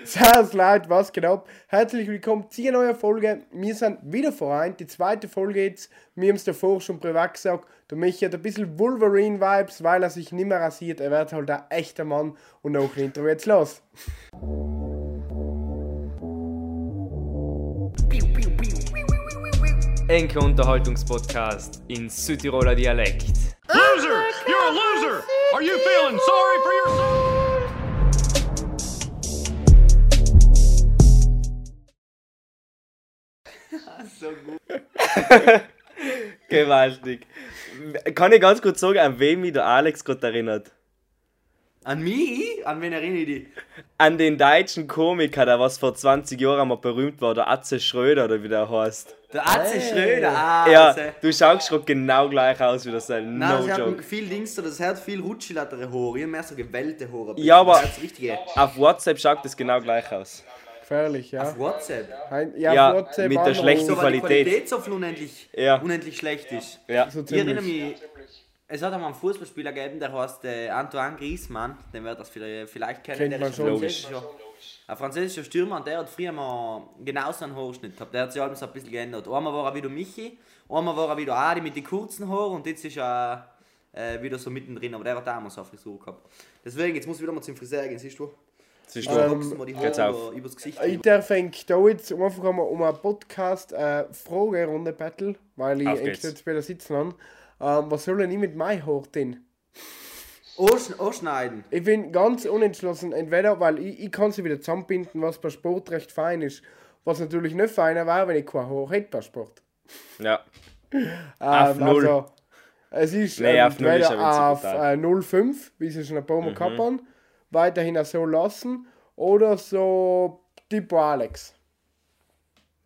Sehr leid, was geht ab? Herzlich willkommen zu einer neuen Folge. Wir sind wieder vereint. Die zweite Folge jetzt. Wir haben es davor schon privat gesagt. Der Michi hat ein bisschen Wolverine-Vibes, weil er sich nicht mehr rasiert. Er wird halt ein echter Mann. Und auch ein Intro jetzt los. Enke Unterhaltungspodcast in Südtiroler Dialekt. Loser! You're a loser! Are you feeling sorry for yourself? Gewaltig. Kann ich ganz kurz sagen, an wen mich der Alex gerade erinnert? An mich? An wen erinnere ich dich? An den deutschen Komiker, der was vor 20 Jahren mal berühmt war, der Atze Schröder oder wie der heißt. Der Atze Schröder. Ah, Ja, äh, du schaust gerade genau gleich aus wie das sein. Nein, No das hat joke. viel Dings, das hat viel rutschlattere Haare, ich mehr so gewellte Haare. Ja, aber- hat. Auf WhatsApp schaut das genau gleich aus. Gefährlich, ja. Auf WhatsApp. Ein, Ja, auf WhatsApp mit der schlechten So, weil die Qualität. Qualität so viel unendlich, Ja. unendlich schlecht ist. Ja. So Ich erinnere mich, es hat einmal einen Fußballspieler gegeben, der heißt äh, Antoine Griezmann, den wird das vielleicht, vielleicht kennen. Kennt der man ist schon. ein französischer, ein französischer Stürmer und der hat früher mal genauso einen Haarschnitt gehabt. Der hat sich alles so ein bisschen geändert. Einmal war er wieder Michi, einmal war er wieder Adi mit den kurzen Haaren und jetzt ist er äh, wieder so mittendrin, aber der hat damals eine Frisur gehabt. Deswegen, jetzt muss ich wieder mal zum Friseur gehen, siehst du? Du? wachsen wir die Haare übers Gesicht. Ich darf eigentlich da jetzt einfach einmal um einen Podcast äh, Fragerunde battle, weil ich eigentlich jetzt der sitzen habe. Ähm, was soll denn ich mit meinem Haar denn? Anschneiden. Ich bin ganz unentschlossen. Entweder, weil ich, ich kann sie wieder zusammenbinden, was bei Sport recht fein ist. Was natürlich nicht feiner wäre, wenn ich kein Haar hätte bei Sport. Ja. Ähm, Auf null. Also, es ist Nee, ähm, auf null ist entweder aber zu auf brutal. äh, 0,5, wie sie schon ein paar Mal Mhm. gehabt haben, weiterhin so lassen. Oder so Tipo Alex.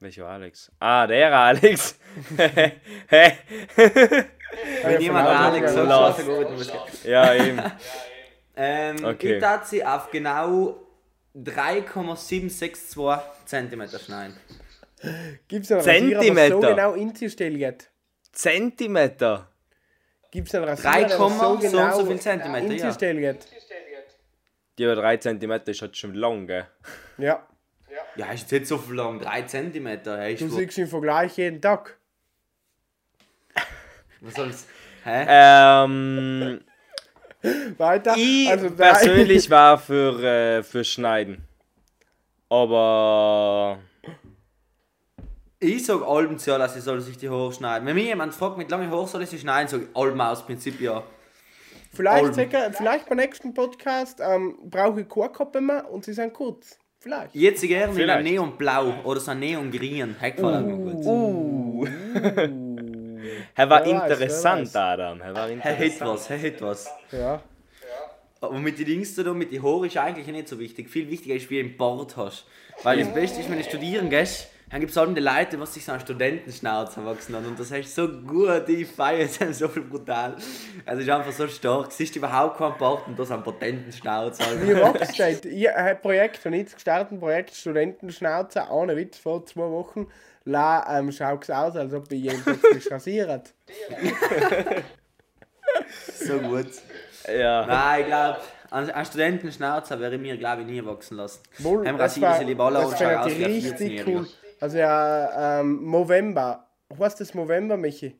Welcher Alex? Ah, der Alex. Wenn jemand von Alex muss ich- ja, eben. Ähm, Okay. Ich tat sie auf genau 3,762 cm schneiden. Gibt es einen Rasierer, was so Zentimeter. genau in sich stellt? Zentimeter. Gibt es einen Rasierer, der so so genau so viel Zentimeter, in ja. sich stellt? Ja, 3 Zentimeter ist halt schon lang, gell? Ja. Ja, ist jetzt nicht so viel lang, 3 cm. Hey, Du siehst im Vergleich jeden Tag. was soll's? Hä? Ähm, Weiter. ich also persönlich war für, äh, für Schneiden. Aber Ich sag Alben zu, dass ich soll sich die Haare schneiden. Wenn mich jemand fragt, mit langen Haaren soll ich sie schneiden, sag ich Alben aus Prinzip ja. Vielleicht. Zecker, vielleicht beim nächsten Podcast ähm, brauche ich mehr und sie sind kurz. Vielleicht. Jetzt gerne in einem Neonblau oder so ein Neongrün. Gefällt mir gut. uh, er war wer interessant, weiß. Adam. Er war interessant. hat was, hat was. Ja. Aber mit den Dings da, mit den Haaren ist eigentlich nicht so wichtig. Viel wichtiger ist, wie du einen Bart hast. Weil das Beste ist, wenn du studieren gehst, dann gibt es halt die Leute, was sich so einen Studentenschnauze wachsen haben. Und das heißt so gut, die feiern sind so viel brutal. Also ist einfach so stark. Siehst du überhaupt keinen Bart und das einen Patentenschnauze. Wie Alter. Rockstedt. Ich habe ein Projekt, und jetzt gestartet, ein Projekt Studentenschnauze, ohne Witz, vor zwei Wochen. La, ähm, schaut es aus, als ob ich jeden Tag frisch rasiert. so gut. Ja. Nein, ich glaube, einen einen Studentenschnauze wäre ich mir, glaube ich, nie wachsen lassen. Wohl, Heim das rasieren sie lieber alle und das schauen wäre aus wie ein richtig 14-Jähriger. cool. Also ja, ähm, November. Was ist das November, Michi?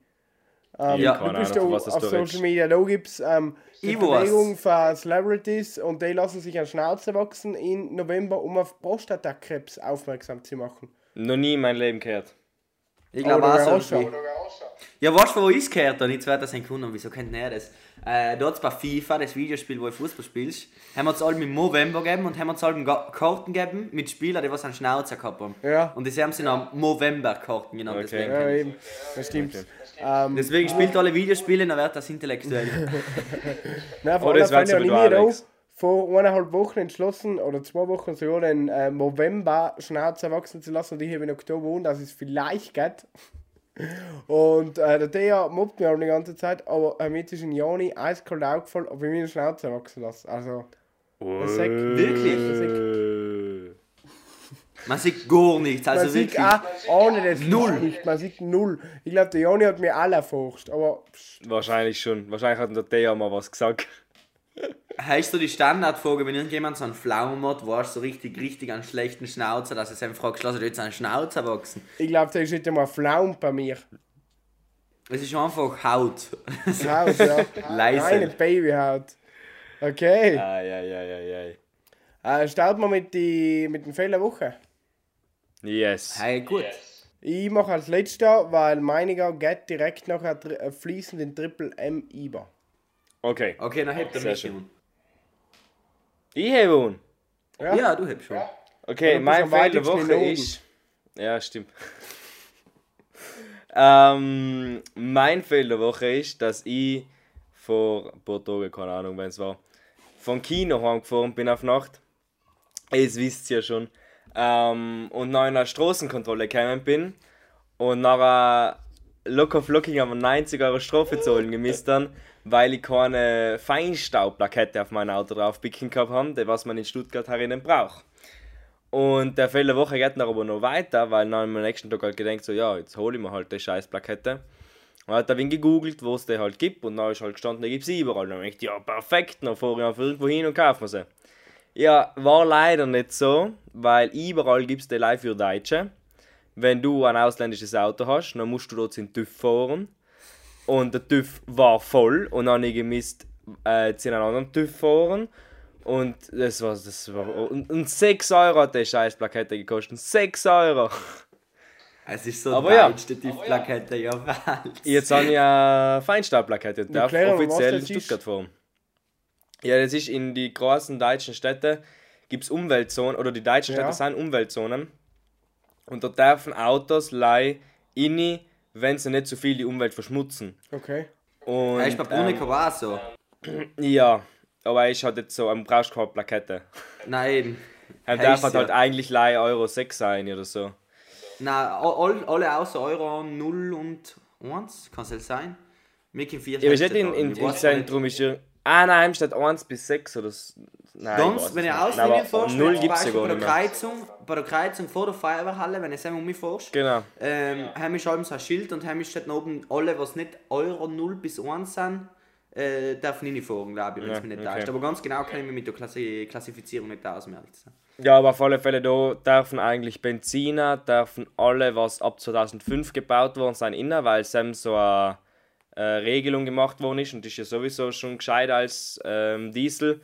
Ähm, Ja. du bist Ahnung, auf du Social. Media, da gibt es ähm, die. Bewegung für Celebrities und die lassen sich an Schnauze wachsen im November, um auf Prostatakrebs aufmerksam zu machen. Noch nie in meinem Leben gehört. Ich glaube auch so. Auch schon. Ja, weißt du, wo ich es gehört habe? Das ein Kunde, wieso kennt ihr das? Äh, da hat es bei FIFA, das Videospiel, wo du Fußball spielst, haben wir es allem im November gegeben und haben uns allem Ga- Karten gegeben mit Spielern, die was einen Schnauzer gehabt haben. Ja. Und das haben sie dann November-Karten genannt. Okay. Deswegen, Ja, kenn ich. eben. Das stimmt. Ähm, deswegen spielt alle Videospiele, dann wird das intellektuell. Nein, vor Oh, allem das habe ich Alex. vor eineinhalb Wochen entschlossen, oder zwei Wochen so, den äh, November Schnauze wachsen zu lassen und ich habe in Oktober und dass es vielleicht geht. Und äh, der Thea mobbt mich auch die ganze Zeit, aber äh, mir ist in Jani eiskalt aufgefallen, ob ich mir eine Schnauze wachsen lasse. Also, das ist Wirklich? Man sieht gar nichts, Man also sieht wirklich. auch ohne das Null. nicht, man sieht null. Ich glaube, der Jani hat mir alle erforscht, aber pff, Wahrscheinlich schon. Wahrscheinlich hat der Theo mal was gesagt. Heißt du die Standardfrage, wenn irgendjemand so einen Pflaumen hat, warst du so richtig, richtig einen schlechten Schnauzer, dass er einfach fragt, lass jetzt einen Schnauzer wachsen? Ich glaube, der ist nicht einmal Flaum bei mir. Es ist einfach Haut. Haut, ja. Leise. Eine Babyhaut. Okay. Ai, ai, ai, ai, Äh, starten wir mit, die, mit den Fällen der Woche. Yes. Hey, gut. Ich mache als letzter, weil meiniger geht direkt nachher äh, fließend in Triple M über. Okay. Okay, dann hebt er mich schön. an. Ich habe einen. Ja. Ja, du hebst schon. Okay, mein Fehler der Woche ist. Ja, stimmt. ähm, mein Fehler der Woche ist, dass ich vor ein paar Tagen, keine Ahnung, wann es war, vom Kino heimgefahren bin auf Nacht. Das wisst ihr ja schon. Ähm, und nach einer Straßenkontrolle gekommen bin und nachher locker flockig haben 90 Euro Strafe zahlen gemisst dann, weil ich keine Feinstaubplakette auf mein Auto drauf picken gehabt habe, was man in Stuttgart herinnen braucht. Und der Fehler Woche geht dann aber noch weiter, weil dann am nächsten Tag halt gedacht, so, ja, jetzt hole ich mir halt die scheiß Plakette. Und hat da wen gegoogelt, wo es die halt gibt und dann ist halt gestanden, die gibt es überall. Dann ich, ja, perfekt, dann fahre ich einfach irgendwo hin und kaufe mir sie. Ja, war leider nicht so, weil überall gibt es die live für Deutsche. Wenn du ein ausländisches Auto hast, dann musst du dort in TÜV fahren. Und der TÜV war voll und dann habe ich gemisst, äh, zu einem anderen TÜV fahren. Und das war, das war, und, und 6 Euro hat die scheiß Plakette gekostet. 6 Euro! Es ist so Aber ja. die TÜV-Plakette, ja, was? Jetzt habe ich eine Feinstaubplakette darf offiziell in. Stuttgart fahren. Ja, das ist in die großen deutschen Städte gibt es Umweltzonen, oder die deutschen Städte Ja. sind Umweltzonen. Und da dürfen Autos lei inni, wenn sie nicht so viel die Umwelt verschmutzen. Okay. Und, Ja, ist bei Brunica ähm, auch so. ja, aber ich hatte jetzt so, am brauchst keine Plakette. Nein. Er Heißt darf halt, ja. halt eigentlich lei Euro 6 sein oder so. Nein, all, alle außer Euro 0 und 1, kann es halt sein. Wir können 4 Ja, aber ist nicht in, in, im Zentrum ist ja. Ah nein, steht 1 bis 6 oder so. Nein, Sonst, wenn ihr aber fährst, Null zum gibt es ja gar bei der. Kreuzung, bei der Kreuzung vor der Feuerwehrhalle, wenn ihr selber umfährst, Genau. ähm, haben wir schon so ein Schild und haben noch oben, alle, was nicht Euro 0 bis 1 sind, äh, dürfen nicht fahren, glaube ich, wenn es Ja, mich nicht okay. täuscht. Aber ganz genau kann ich mich mit der Klassi Klassifizierung nicht ausmerken. Ja, aber auf alle Fälle da dürfen eigentlich Benziner, dürfen alle, was ab 2005 gebaut worden sind, innen, weil Sam so eine äh, Regelung gemacht worden ist und ist ja sowieso schon gescheiter als ähm, Diesel.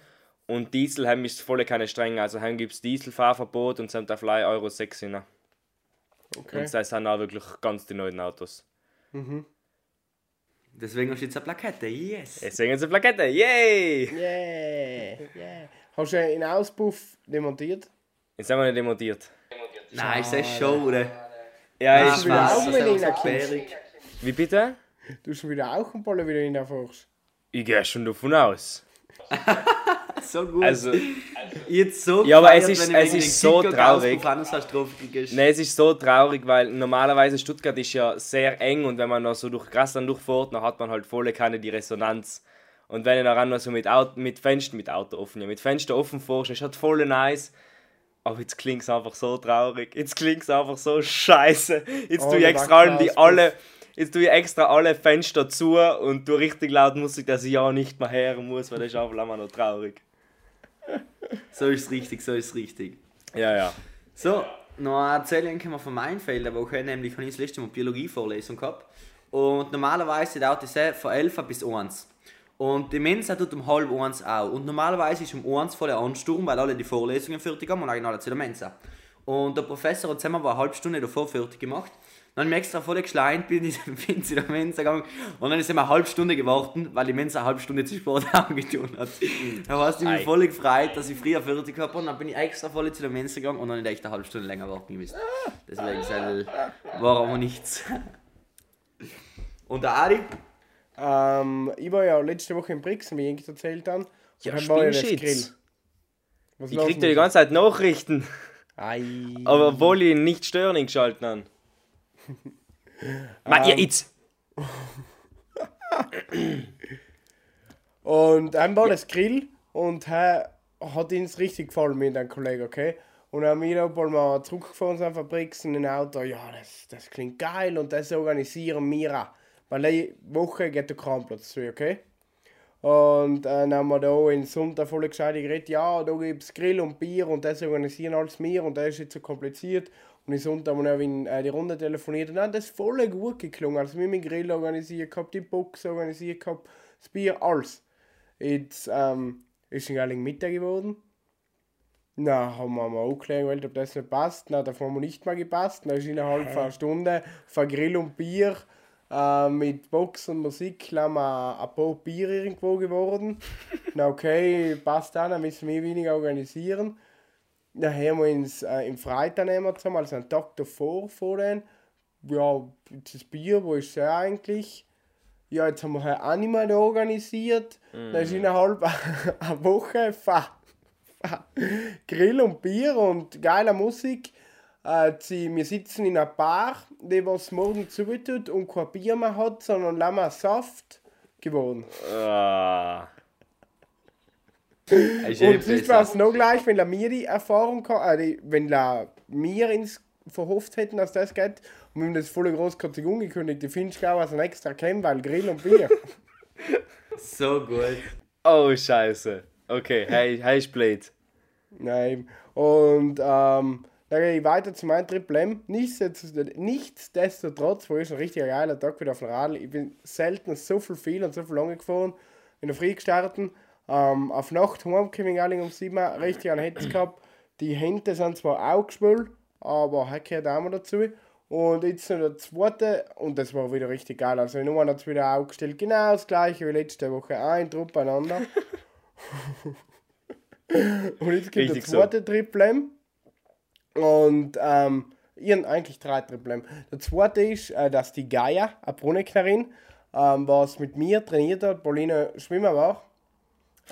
Und Diesel haben ist voll keine strenge, also haben gibt es Dieselfahrverbot und sind auf Euro 6 innen. Okay. Und das sind auch wirklich ganz die neuen Autos. Deswegen hast du jetzt eine Plakette, yes! Deswegen eine Plakette, yay! Yeah, yeah. Hast du einen Auspuff demontiert? Jetzt haben wir nicht demontiert. Nein, ist das schon, oder? Ja, ich ist sperrig. Wie bitte? Du hast wieder auch einen Pollen wieder hineinfährst. Ich gehe schon davon aus. So gut. Also, jetzt so Ja, aber es ist- wenn es ist so Kicker traurig. Auspuff an, so eine Strophe gekriegt. Ne, es ist so traurig, weil normalerweise Stuttgart ist ja sehr eng und wenn man noch so durch Grasland durchfährt, dann hat man halt volle keine die Resonanz. Und wenn ich dann noch so mit, Auto, mit Fenster, mit Auto offen, ja, mit Fenster offen fährst, ist halt voll nice. Aber jetzt klingt es einfach so traurig. Jetzt klingt es einfach so scheiße. Jetzt tue ich extra alle, die alle, jetzt tue ich extra alle Fenster zu und tue richtig laut Musik, dass ich ja nicht mehr hören muss, weil das ist einfach immer noch traurig. So ist richtig, so ist richtig. Ja, ja. So, noch eine Erzählung können wir von meinem Feld der Woche, nämlich habe ich das letzte Mal Biologie-Vorlesung gehabt. Und normalerweise dauert es von 11 bis 1. Und die Mensa tut um halb 1 auch. Und normalerweise ist um 1 voll der Ansturm, weil alle die Vorlesungen fertig haben und eigentlich alle zu der Mensa. Und der Professor hat zusammen eine halbe Stunde davor fertig gemacht. Dann habe ich extra voll geschleint, bin, ich- bin zu der Mensa gegangen und dann ist er eine halbe Stunde gewartet, weil die Mensa eine halbe Stunde zu spät angetan hat. Da war es mich voll gefreut, dass ich früher fertig habe und dann bin ich extra voll zu der Mensa gegangen und dann hätte ich echt eine halbe Stunde länger warten müssen. Deswegen war aber nichts. Und der Adi? Ähm, ich war ja letzte Woche in Brixen, wie ich erzählt habe. Ja. Was Ich krieg dir die ganze Zeit Nachrichten, Ei. aber obwohl ich ihn nicht stören geschalten habe. Mann, ja, jetzt! Und dann war das Grill und er hat uns richtig gefallen mit einem Kollegen, okay? Und dann haben wir noch mal zurückgefahren sind von Brixen in ein Auto. Ja, das, das klingt geil und das organisieren wir auch. Weil die Woche geht der Kranplatz zu, okay? Und äh, dann haben wir da in Sonntag voll gescheit geredet, ja, da gibt es Grill und Bier und das organisieren alles wir und das ist jetzt so kompliziert. Und in Sonntag haben wir dann äh, die Runde telefoniert und dann hat das voll gut geklungen. Also wir haben den Grill organisiert gehabt, die Box organisiert gehabt, das Bier, alles. Jetzt ähm, ist ein geiler Mittag geworden. Na, haben wir mal angeklärt, ob das nicht passt. Na, davon haben wir nicht mal gepasst. Dann ist innerhalb von einer Stunde von Grill und Bier äh, mit Box und Musik haben wir ein paar Bier irgendwo geworden. Na, okay, passt auch, dann müssen wir weniger organisieren. Dann haben wir uns äh, im Freitag nehmen zusammen, also einen Tag davor vor den. Ja, das Bier, wo ist der eigentlich? Ja, jetzt haben wir halt da organisiert. Dann ist innerhalb einer Woche fa- fa- Grill und Bier und geile Musik. Äh, sie, wir sitzen in einer Bar, die was morgen zutut und kein Bier mehr hat, sondern Lammer Saft geworden. Ah. Eh Und sonst war es noch gleich, wenn la mir die Erfahrung gehabt, äh, wenn la mir ins verhofft hätten, dass das geht, und wir haben das voll groß Kategorie angekündigt, die findest du auch als ein extra weil Grill und Bier. So gut. Oh, scheiße. Okay, hey, hey, ist blöd. Nein. Und ähm, dann gehe ich weiter zu meinem Triple M. Nichtsdestotrotz, nichtsdestotrotz war es ein richtig geiler Tag wieder auf dem Radl. Ich bin selten so viel viel und so viel lange gefahren. In der Früh gestartet. Ähm, auf Nacht heimgekommen, alle um 7 Uhr, richtig an Hetz gehabt. Die Hände sind zwar auch geschwollen, aber heute gehört auch mal dazu. Und jetzt noch der zweite, und das war wieder richtig geil. Also, in Nummer hat es wieder aufgestellt, genau das gleiche wie letzte Woche. Ein Trupp einander. und jetzt gibt Richtig der zweite Triple M. Und ähm, ihren eigentlich drei Triple M. Der zweite ist, äh, dass die Gaia, eine Brunneknerin, ähm, was mit mir trainiert hat, Pauline Schwimmer war,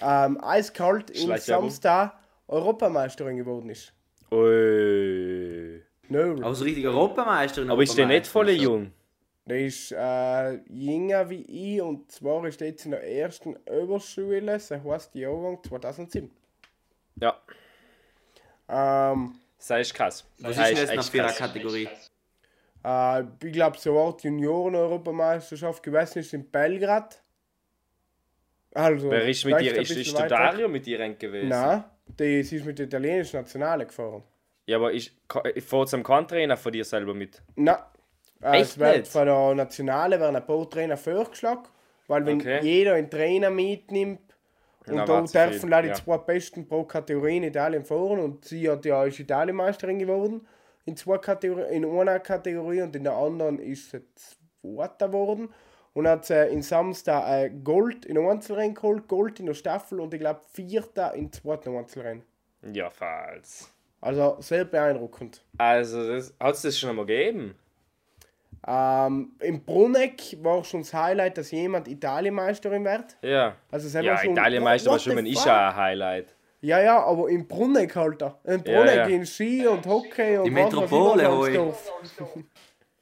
ähm, eiskalt im Schleichwerbung. Samstag Europameisterin geworden ist. Ui. No. Aber so richtig Europameisterin. Aber ist der nicht voll jung? Der ist äh, jünger wie ich und zwar ist jetzt in der ersten Oberschule, das heißt Jahrgang 2007. Ja, Ähm, das ist krass. Was Das ist denn jetzt noch echt für eine krass. Kategorie? äh, ich glaube, so eine Art Junioren-Europameisterschaft gewesen ist in Belgrad. Also, Wer ist mit ein Ist, ist der. Dario mit eng gewesen? Nein, die, sie ist mit der italienischen Nationale gefahren. Ja, aber ich fahre zum Trainer von dir selber mit. Nein. Äh, Echt wird nicht? von der Nationale werden ein paar Trainer vorgeschlagen, weil wenn Okay. jeder einen Trainer mitnimmt und da dürfen leider ja. die zwei Besten pro Kategorie in Italien fahren und sie hat ja ist Italienmeisterin geworden in zwei Kategorien, in einer Kategorie und in der anderen ist sie Zweiter geworden und hat sie in Samstag äh, Gold in einem Einzelrennen geholt, Gold in der Staffel und ich glaube Vierter im zweiten Einzelrennen. Ja, falls. Also sehr beeindruckend. Also, das, hat es das schon einmal gegeben? Ähm, Im Bruneck war schon das Highlight, dass jemand Italienmeisterin wird. Ja. Also selber Ja, schon, Italienmeister war What schon ja ein Highlight. Ja, ja, aber im Bruneck, Alter. Im Ja, Bruneck ja. in Ski und Hockey und Die was Metropole, was.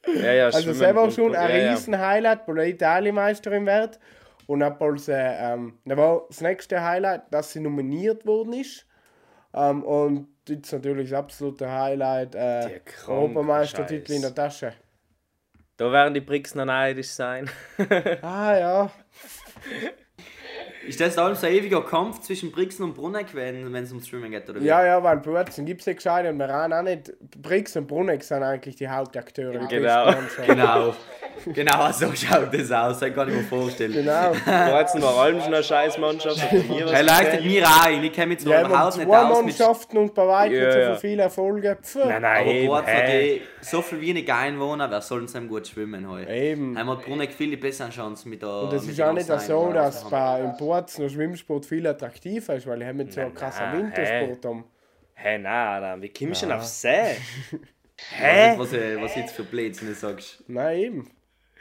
Ja, ja, Also selber schon ein ja, riesen Highlight, weil er Italienmeisterin wird. Und dann als, äh, ähm, dann war das nächste Highlight, dass sie nominiert worden ist. Ähm, und jetzt natürlich das absolute Highlight, äh, Europameistertitel in der Tasche. Da werden die Bricks noch neidisch sein. Ah ja, Ist das allem so ein ewiger Kampf zwischen Brixen und Bruneck, wenn es ums Schwimmen geht? Oder wie? Ja, ja, weil Burzen gibt es ja gescheite und wir haben auch nicht. Brix und Bruneck sind eigentlich die Hauptakteure. Genau. besten Mannschaften. Genau. genau, so schaut das aus. Das kann ich mir vorstellen. Genau. Kreuzten war allem schon eine Scheißmannschaft. Er leuchtet mir ein. Ich kenne mich zwar Ja, überhaupt nicht zwei aus mit Mannschaften und bei weitem Ja, nicht so ja. viele Erfolge. Pff. Nein, nein, Aber eben, hä? eh so viel wenige Einwohner, wer soll denn gut schwimmen heute? Eben. Einmal hat Bruneck viele bessere Chancen mit der Und es mit ist auch nicht so, dass was wir im Ports noch Schwimmsport viel attraktiver ist, weil ich haben so einen krassen nein, Wintersport haben. Hä, nein, Adam, wie kommst du denn auf See? Hä? Was, äh, was jetzt für Blödsinn sagst. Nein, eben.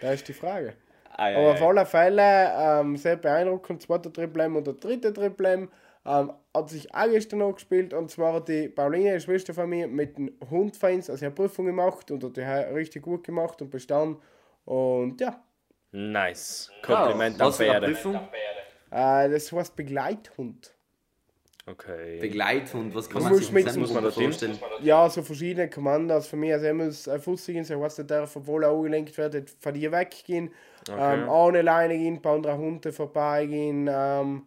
Da ist die Frage. Ah, ja, Aber auf ja. alle Fälle ähm, sehr beeindruckend. Zweiter Triple M und der dritte Triple M ähm, hat sich auch gestern noch gespielt. Und zwar hat die Pauline, die Schwester von mir, mit den Hundfans also eine Prüfung gemacht und hat die richtig gut gemacht und bestanden. Und ja, Nice. Kompliment Ah, an was für eine Pferde. Prüfung? Äh, das heißt Begleithund. Okay. Begleithund, was kann Du man sich mit- muss man vorstellen? Ja, so verschiedene Kommandos. Für mich, also ich muss äh, Fußsigen, so was der darf, obwohl er angelenkt wird, von dir weggehen. Ähm, ohne Leine gehen, bei anderen Hunden vorbeigehen, ähm,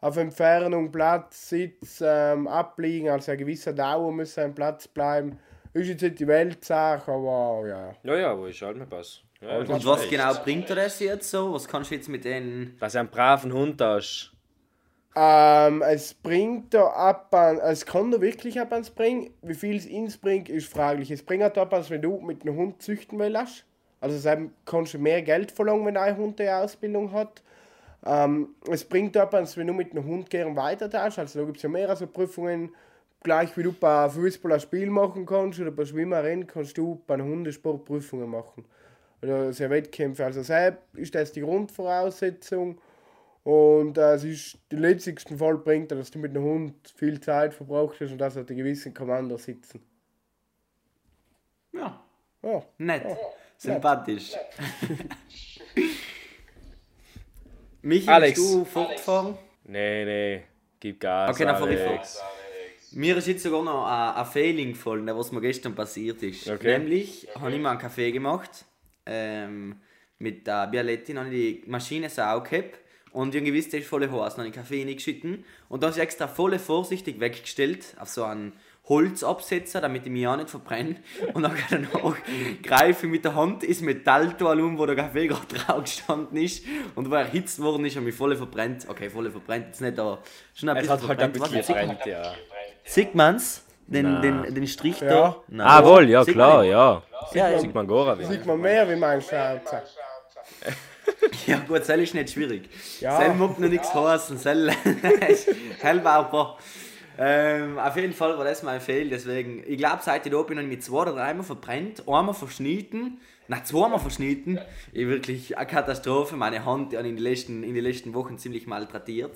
auf Entfernung Platz, Sitz, ähm, abliegen, also eine gewisse Dauer muss ein Platz bleiben. Ist jetzt nicht die Weltsache, aber ja. Ja, ja, wo ist halt mein Pass? Ja, Und was echt. genau bringt dir das jetzt so? Was kannst du jetzt mit denen. Dass du einen braven Hund hast. Ähm, es bringt da ab an, es kann da wirklich ab ans bringen. Wie viel es ins bringt, ist fraglich. Es bringt halt ab ans, wenn du mit einem Hund züchten willst. Also deshalb kannst du mehr Geld verlangen, wenn ein Hund eine Ausbildung hat. Ähm, es bringt ab ans, wenn du mit einem Hund gern weiter tust. Also da gibt es ja mehrere so Prüfungen. Gleich wie du bei Fußball ein Spiel machen kannst oder bei Schwimmerrennen, kannst du bei einem Hundesport Prüfungen machen. Oder sehr Wettkämpfe. Also deshalb ist das die Grundvoraussetzung. Und äh, es ist den letzten Fall bringt, dass du mit einem Hund viel Zeit verbraucht hast und dass er die gewissen Kommando sitzen. Ja, Ja. nett. Sympathisch. Michi, Alex. willst du fortfahren? Nee, nee. Gib Gas. Okay, dann fahr ich Alex. Mir ist jetzt sogar noch ein, ein Failing gefallen, was mir gestern passiert ist. Okay. Nämlich habe ich mir einen Kaffee gemacht. Ähm, mit der Bialetti habe ich die Maschine so aufgehabt. Und irgendwie wisst ihr, ist voll heiß. Dann habe ich Kaffee reingeschüttet. Und dann habe ich extra voll vorsichtig weggestellt auf so einen Holzabsetzer, damit ich mich auch nicht verbrenne. Und dann danach greife ich mit der Hand ins Metalltoal um, wo der Kaffee gerade drauf gestanden ist. Und wo er erhitzt worden ist, habe ich voll verbrennt. Okay, voll verbrennt jetzt nicht, aber schon ein Es bisschen hat halt ein verbrennt. bisschen gebrannt, ja. Sieht man's? Den, Na. den, den Strich Ja. da? Nein. Ah, wohl, ja, klar, ja. Ja, ja. Sieht man Gora Sieht wie. man mehr wie mein Schnauzer. ja gut, das ist nicht schwierig. Ja. Sel mag noch nichts heißen, Sel Sel war aber. Ähm, auf jeden Fall war das mein Fehl, deswegen, ich glaube, seit ich da bin, habe ich mich zwei oder dreimal verbrennt, einmal verschnitten, nein, zweimal verschnitten. Ich wirklich eine Katastrophe, meine Hand die habe in den letzten, in den letzten Wochen ziemlich malträtiert.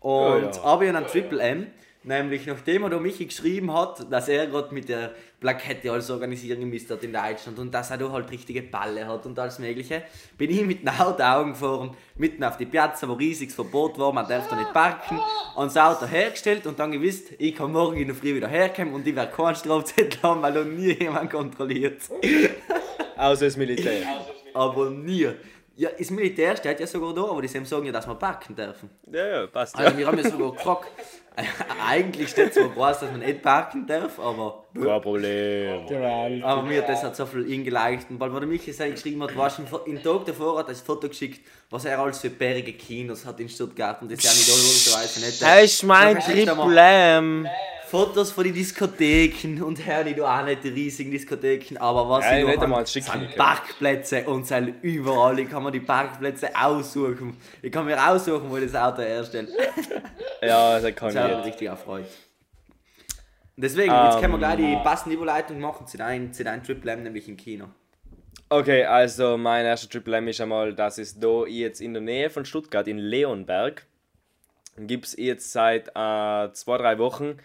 Und Ja, ja. aber ich habe einen Triple M, nämlich nachdem er Michi geschrieben hat, dass er gerade mit der Plakette alles organisieren müsste in Deutschland und dass er da halt richtige Balle hat und alles mögliche, bin ich mit den Augen gefahren, mitten auf die Piazza, wo riesiges Verbot war, man darf da nicht parken, und das Auto hergestellt und dann gewusst, ich kann morgen in der Früh wieder herkommen und ich werde keinen Strafzettel haben, weil da nie jemand kontrolliert. Außer das Militär. Aber nie. Ja, das Militär steht ja sogar da, aber die sagen ja, dass wir parken dürfen. Ja, ja, passt. Also Ja. wir haben ja sogar gefragt. Eigentlich steht zwar groß, dass man nicht parken darf, aber, Kein Problem. Aber mir hat das hat so viel eingeleicht. Und weil der Michi sein geschrieben hat, war schon im Tag davor hat er das Foto geschickt, was er alles für bärige Kinos hat in Stuttgart und das ja nicht logischerweise nicht. Das ist mein Problem. Fotos von den Diskotheken und her nicht auch nicht die riesigen Diskotheken, aber was Ja, ich noch einmal sind. Parkplätze und sind überall. Ich kann mir die Parkplätze aussuchen. Ich kann mir aussuchen, wo ich das Auto herstelle. Ja, das kann Das ich. richtig erfreut. Deswegen, jetzt können wir gleich Ähm. die passende Überleitung machen zu deinem zu dein Triple M, nämlich im Kino. Okay, also mein erster Triple M ist einmal, das ist da jetzt in der Nähe von Stuttgart, in Leonberg. Gibt es jetzt seit äh, zwei, drei Wochen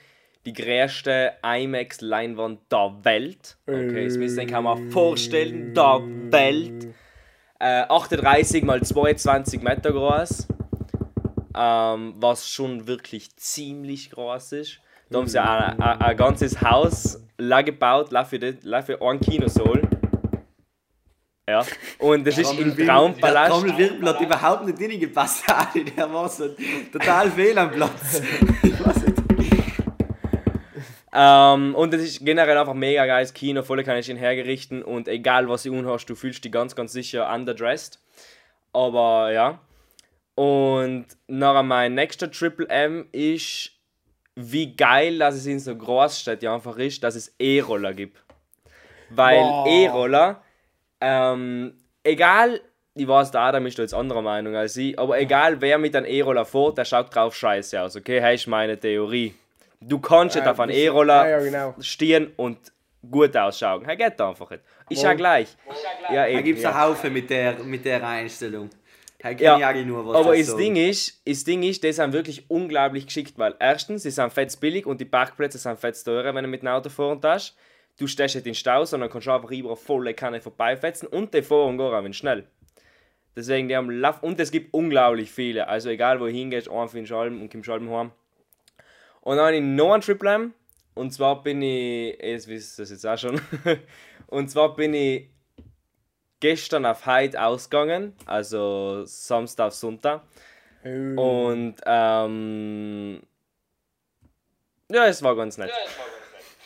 die größte IMAX-Leinwand der Welt. Okay, das müsst ihr euch mal vorstellen, der Welt. Äh, 38 mal 22 Meter groß. Ähm, was schon wirklich ziemlich groß ist. Da haben sie ein, ein, ein ganzes Haus gebaut, für, das- la für einen Kinosaal. Ja, und das ist im Der Traumpalast. Trommelwirbel hat überhaupt nicht reingepasst. Ali. Der war so total fehl am Platz. Ich weiß. Ähm, und es ist generell einfach mega geiles Kino, voll kann ich ihn hergerichten und egal was du unhast, du fühlst dich ganz, ganz sicher underdressed. Aber ja. Und nachher mein nächster Triple M ist, wie geil, dass es in so Großstädten einfach ist, dass es E-Roller gibt. Weil Boah. E-Roller, ähm, egal, ich weiß, der Adam ist da jetzt anderer Meinung als ich, aber egal wer mit einem E-Roller fährt, der schaut drauf scheiße aus, okay? Das ist meine Theorie. Du kannst nicht Ja, auf einen das- E-Roller ah, ja, genau. stehen und gut ausschauen. Das geht einfach nicht. Ist ja gleich. Ja, Da gibt es einen. Haufen mit der, mit der Einstellung. Ja, nur, was Aber das so- Ding ist, das Ding ist, die sind wirklich unglaublich geschickt, weil erstens, sie sind fett billig und die Parkplätze sind fett teuer, wenn du mit dem Auto fahren hast. Du stehst nicht in den Stau, sondern kannst einfach über volle Kanne vorbeifetzen und die fahren gar nicht schnell. Deswegen, die haben Lauf und es gibt unglaublich viele. Also egal wo du hingehst, einfach in Schalm und im Schalm heim. Und dann habe ich noch ein Triple M. Und zwar bin ich, jetzt wisst ihr das jetzt auch schon, und zwar bin ich gestern auf heute ausgegangen, also Samstag auf Sonntag. Oh. Und ähm, ja, es war ganz nett.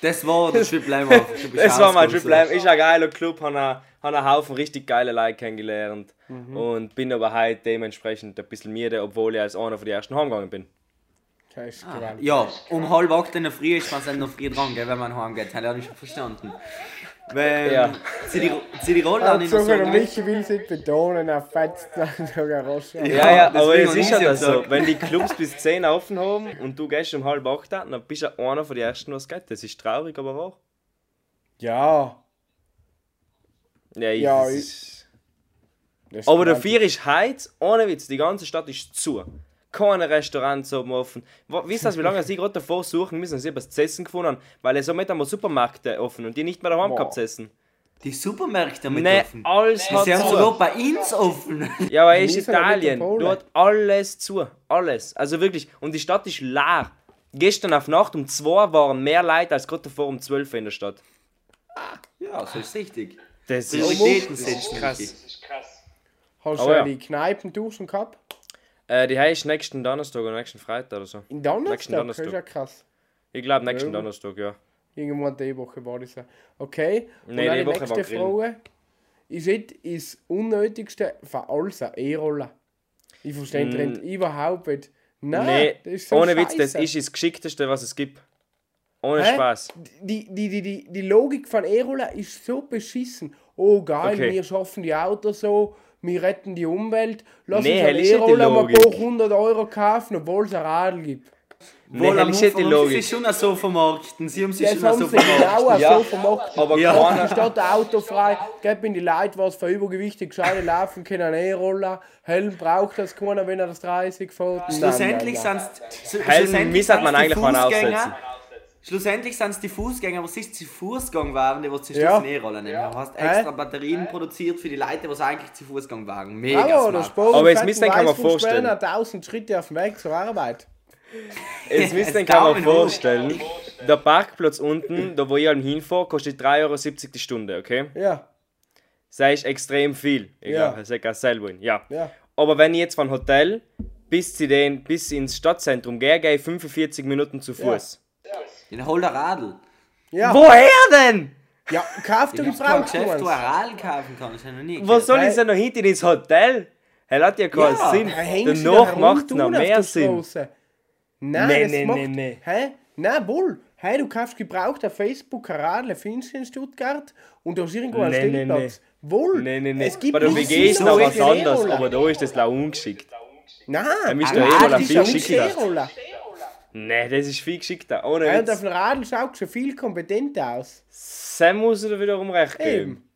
Das war der Trip Lemmer. Das war mein Trip Lamp. Ist ein geiler Club, habe einen, hab einen Haufen richtig geile Leute kennengelernt. Und bin aber heute dementsprechend ein bisschen müde, obwohl ich als einer von den ersten heimgegangen bin. Gewaltig. Ja, um halb acht in der Früh ist man dann noch früh dran, gell, wenn man heimgeht. Das habe ich schon verstanden. Weil, Ja. sie die, sie die Rolle an in der Also, wenn Sorge. Michi will sich betonen, er fetzt dann sogar raus. Ja, ja, aber es ist ja sie das so. Wenn die Clubs bis 10 offen haben und du gehst um halb 8, dann bist du einer von den ersten, was geht. Das ist traurig, aber wahr. Ja. Ja, ich, Ja, ich- Aber dafür ist heute, ohne Witz, die ganze Stadt ist zu. Keine Restaurants oben offen. Wisst ihr, wie lange sie gerade davor suchen müssen, sie etwas zu essen gefunden haben? Weil es somit einmal Supermärkte offen und die nicht mehr daheim Boah. gehabt zu essen. Die Supermärkte mit Ne, offen. alles hat Sie haben sogar bei uns offen. Ja, aber ist Italien. Dort alles zu. Alles. Also wirklich. Und die Stadt ist leer. Gestern auf Nacht um 2 waren mehr Leute als gerade davor um 12 in der Stadt. Ja, so ist richtig. Das Prioritäten ist setzen. krass. Michi. Hast Oh du ja. die Kneipen duschen gehabt? Äh, die heißt nächsten Donnerstag oder nächsten Freitag oder so. In Nächsten Donnerstag? Das Donnerstag. ist ja krass. Ich glaube nächsten Ja. Donnerstag, ja. Irgendwann die Woche war das ja. Okay. Und Nee, die die Woche nächste. Frage. Ist das Unnötigste von alles ein E-Roller? Ich verstehe den Trend überhaupt nicht. Nein, nee, das ist so ohne Witz, das ist das Geschickteste, was es gibt. Ohne Hä? Spaß. Die, die, die, die, die Logik von E-Roller ist so beschissen. Oh geil, Okay. wir schaffen die Autos so, wir retten die Umwelt. Lass Nee, uns einen die E-Roller mal Logik. hoch 100 Euro kaufen, obwohl es ein Radl gibt. Am das ist nicht die Logik. sie schon so vermarkten. Sie haben sich Das schon haben so genau vermarkten. Ja, so vermarktet. aber Ja. keiner- Statt autofrei, gib in die Leute, was für übergewichtig gescheite laufen können, E-Roller. Helm braucht das keiner, wenn er das 30 fährt. Nein, Schlussendlich nein, sind es Helm müsste man eigentlich keinen aufsetzen. Schlussendlich sind es die Fußgänger, was ist die Fußgang waren, die was zu Ja. ja. E-Roller nehmen. Du hast Hä? extra Batterien produziert für die Leute, was eigentlich zu Fußgang waren. nein. Mega Aber der smart. Sport Aber jetzt euch mal Weißbuchsperren vorstellen. 1000 Schritte auf dem Weg zur Arbeit. Jetzt müsst ihr Daumen hoch. vorstellen, der Parkplatz unten, da wo ich halt hinfahre, kostet 3,70 Euro die Stunde, okay? Ja, Das ist extrem viel. Ich Ja. ist auch selber. Ja. ja. Aber wenn ich jetzt von Hotel bis, zu den, bis ins Stadtzentrum gehe, gehe ich 45 Minuten zu Fuß. Hol der Radl. Ja, Woher denn? ja kauf dir Ich hab kein gebraucht. Geschäft, wo ein. Radl kaufen kann. Das noch nie Was soll ich denn noch hinten ins Hotel? Er hat ja keinen Ja, Sinn. Da du Danach da macht es noch mehr Sinn. Straße. Nein, Nee, das nee, macht... nee, nee. Hä? Nein, wohl. Hey, du kaufst gebraucht auf Facebook ein Radl, findest du in Stuttgart und du hast irgendwo einen Nee, nee, Stellplatz. Wohl. Nee, nee, nee. Es gibt Bei der WG ist noch was anderes, aber da ist das lau ungeschickt. Nein, Dann ist ein der Radl E-Roller ist viel geschickter. Nee, das ist viel geschickter. Ohne Ja, und auf dem Radl schaut schon viel kompetenter aus. Sam muss dir wiederum recht geben.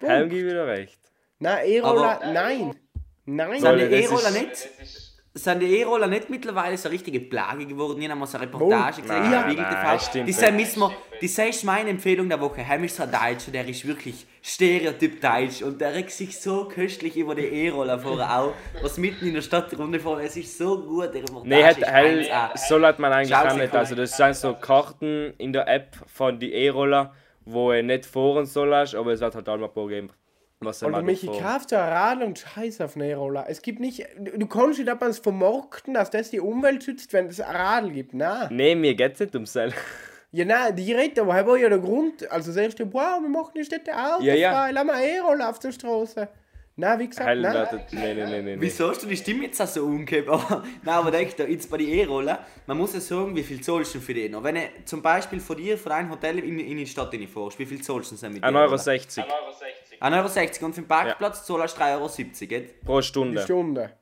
Eben. Helm gibt wieder recht. Nein, E-Roller, Aber- nein. Nein. Sind die ist- nicht? Sind die E-Roller nicht mittlerweile so eine richtige Plage geworden? Ich habe mal so eine Reportage Oh, gesehen, im Spiegel TV. stimmt sei, müssen wir, sei ist meine Empfehlung der Woche. Heim ist so ein Deutscher, der ist wirklich Stereotyp Deutsch und der regt sich so köstlich über die E-Roller vor auch, was mitten in der Stadt runterfahren. Es ist so gut, der Reportage Nee, hat, 1A. so hat man eigentlich auch nicht. Also das sind so Karten in der App von die E-Roller, wo er nicht fahren soll, aber es wird halt auch mal Und du ein Radl und scheiß auf einen E-Roller. Es gibt nicht... Du kannst nicht etwas vermarkten, dass das die Umwelt schützt, wenn es ein Radl gibt. Nein. Nee, mir geht's nicht ums Sell. Ja, nein, die reden, aber das war ja der Grund. Also du, wow, wir machen die Städte autofrei, Ja, ja. lass mal E-Roller auf der Straße. Nein, wie gesagt, Hell nein. wird nee, nee, nee, nee. Wieso hast du die Stimme jetzt auch so umgekehrt? Aber, nein, aber denk da, jetzt bei den E-Roller, man muss ja sagen, wie viel zahlst du für den? Und wenn du zum Beispiel von dir, von deinem Hotel in, in die Stadt reinfährst, wie viel zahlst du denn mit 1,60 Euro 60 1,60 Euro und für den Parkplatz zahlst du 3,70 Euro, gell? pro Die Stunde. Stunde.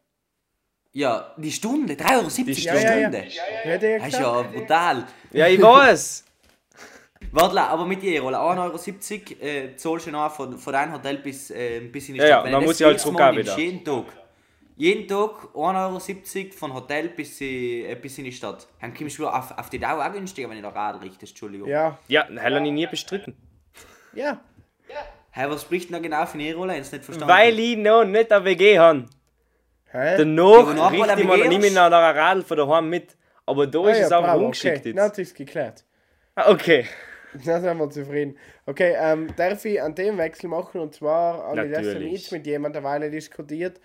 Ja, die Stunde, 3,70 Euro die Die Ja, ja, ja. Stunde. Hätte ich Das ist ja brutal. Ja, ich weiß. Warte, aber mit den E-Roller, 1,70 Euro äh, zahlst du noch von, von deinem Hotel bis, äh, bis in die Ja, Stadt. ja, Wenn man du muss ja halt jedes zurück Mal auch nimmst, wieder. Jeden Tag. Jeden Tag 1,70 Euro von Hotel bis, in- äh, bis in die Stadt. Dann kommst du auf, auf die Dauer auch günstiger, wenn ich da Radl richtest, Entschuldigung. Ja, Ja, Hell habe ich nie bestritten. ja. Hey, was spricht denn da genau für? Ich hab's nicht verstanden. Weil ich noch nicht eine WG habe. Hä? Danach richte ich eine mal, WG nehme ich hast? noch ein Radl von daheim mit. Aber da Ah, ist ja, es auch bravo, ungeschickt okay. jetzt. Na, hat sich's geklärt. Ah, Okay. Da sind wir zufrieden. Okay, ähm, darf ich einen Themenwechsel machen? Und zwar habe ich letztens jetzt mit jemandem eine Weile diskutiert.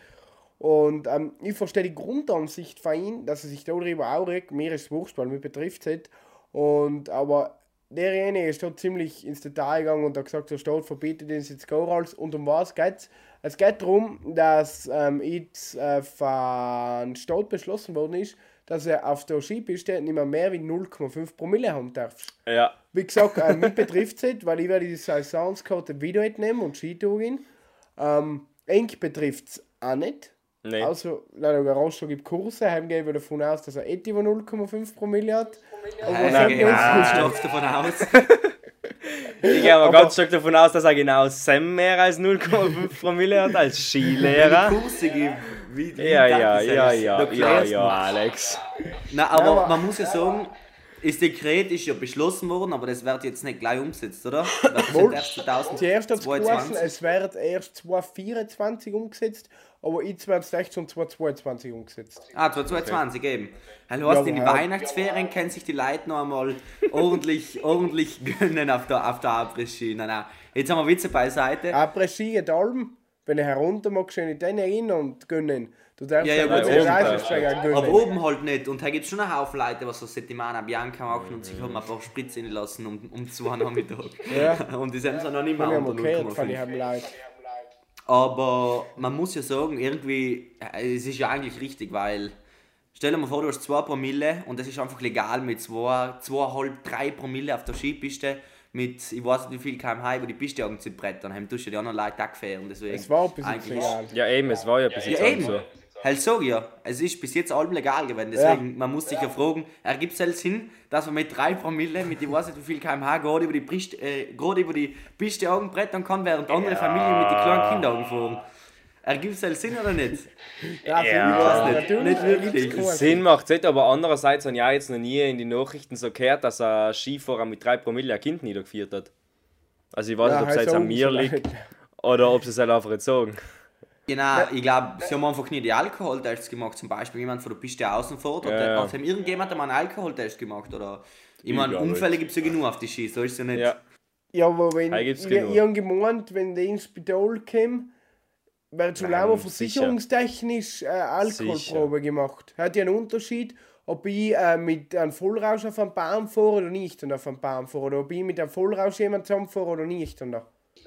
Und ähm, ich verstehe die Grundansicht von ihm, dass er sich darüber auch regt. Mir ist es wurscht, weil mich betrifft es nicht. Und, aber derjenige ist dort ziemlich ins Detail gegangen und hat gesagt, der Staat verbietet uns jetzt Gorals. Und um was geht's? Es geht darum, dass ähm, jetzt äh, von Staat beschlossen worden ist, dass er auf der Skipiste nicht mehr mehr wie 0,5 Promille haben darf. Ja. Wie gesagt, äh, mich betrifft es nicht, weil ich werde die Saisonskarte wieder mitnehmen und Skitour gehen. Ähm, eng betrifft es auch nicht. Nee. Also, der Rostock gibt Kurse, heimgehen wir davon aus, dass er etwa 0,5 Promille hat. Aber hat genau, jetzt- ich stopfe davon aus. Ich gehe aber ganz stark davon aus, dass er genau Sam mehr als 0,5 Promille hat als Skilehrer. Kurse gibt. Wie, wie Ja, ja, ja, ja, ja, ja, mir. Alex. Na, aber aber- man muss ja sagen, das Dekret ist ja beschlossen worden, aber das wird jetzt nicht gleich umgesetzt, oder? Das Wohl. wird erst Zuerst hat es geheißen, 2022. es wird erst 2024 umgesetzt, aber jetzt wird es echt schon 2022 umgesetzt. Ah, 2022 eben. Hallo, hast Ja, in die Weihnachtsferien können sich die Leute noch einmal ordentlich, ordentlich gönnen auf der, auf der Après-Ski. Nein, nein. Jetzt haben wir Witze beiseite. Après-Ski geht allem, wenn er herunter mag, schön in den rein und gönnen. Du darfst Ja, ja, ja, oben Reifensteiger gönnen. Aber oben halt nicht. Und da gibt es schon einen Haufen Leute, was so Settimana Bianca machen und sich haben ein paar Spritzen lassen um, um 2 Uhr Nachmittag. Ja. Und die sind so noch nicht mehr unter 0,5. haben Leute. Aber man muss ja sagen, irgendwie, äh, es ist ja eigentlich richtig, weil stell dir mal vor, du hast 2 Promille und das ist einfach legal mit 2, 2,5, 3 Promille auf der Skipiste mit, ich weiß nicht wie viel kmh über die Piste zu brettern, dann tust du die anderen Leute auch gefährden. Deswegen Es war ein bisschen eigentlich- legal. Ja, eben, es war ja bis jetzt Ja, eben. so. Halt ich ja, es ist bis jetzt allem legal gewesen. Deswegen, man muss sich ja fragen, ergibt es halt Sinn, dass man mit 3 Promille, mit ich weiß nicht wie viel kmh, gerade über die Piste, äh, gerade über die Piste Augen brettern kann, während andere Familien mit den kleinen Kindern fahren. Ergibt es halt Sinn oder nicht? Ja, Ja. ja nicht. natürlich. Nicht wirklich. Sinn macht es nicht, aber andererseits habe ich auch jetzt noch nie in die Nachrichten so gehört, dass ein Skifahrer mit 3 Promille ein Kind niedergeführt hat. Also ich weiß Ja, nicht, ob es halt jetzt an mir liegt oder ob sie es halt einfach nicht sagen. Genau, ich glaube, sie haben einfach nie die Alkoholtests gemacht. Zum Beispiel jemand von der Piste außen fährt. Ja, Oder ja. hat haben irgendjemand mal einen Alkoholtest gemacht? Oder ich meine. Unfälle gibt es ja genug auf die Ski, so ist es ja nicht. Ja, Ja, aber wenn ich, ich habe gemeint, wenn die ins Spital kommen, einmal sicher. versicherungstechnisch äh, Alkoholprobe gemacht. Hat ja einen Unterschied, ob ich äh, mit einem Vollrausch auf einen Baum fahre oder nicht und auf einen Baum fahre. Oder ob ich mit einem Vollrausch jemand zusammenfahre oder nicht. Und.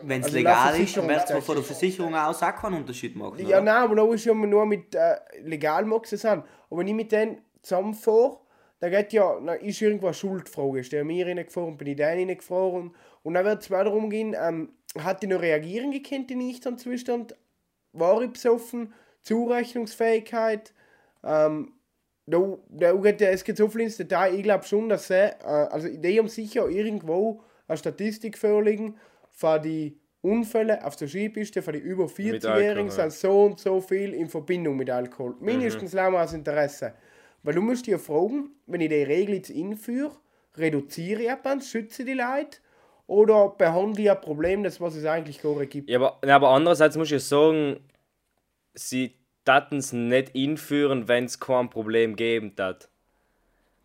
Wenn es Also legal ist, dann wird es von der Versicherung aus auch keinen Unterschied machen. Ja, oder? nein, aber da ist ja nur mit äh, legal du es an. Aber wenn ich mit denen zusammenfahre, dann geht ja, dann ist irgendwo eine Schuldfrage. Ist der mir reingefahren, bin ich da reingefahren? Und dann wird es weiter darum gehen, ähm, hat die noch reagieren gekannt, die nicht am Zustand? War ich besoffen? Zurechnungsfähigkeit? Ähm, da, da es geht so viel ins Detail. Ich glaube schon, dass sie, äh, also die haben sicher irgendwo eine Statistik vorliegen von die Unfälle auf der Skipiste von die über 40-Jährigen Alkohol. sind so und so viel in Verbindung mit Alkohol. Mindestens mhm. aus Interesse. Weil du musst dir fragen, wenn ich die Regel jetzt einführe, reduziere ich etwas, schütze die Leute oder behandle ich ein Problem, das was es eigentlich gar nicht gibt. ja aber, aber andererseits muss ich ja sagen, sie taten es nicht einführen, wenn es kein Problem geben hat.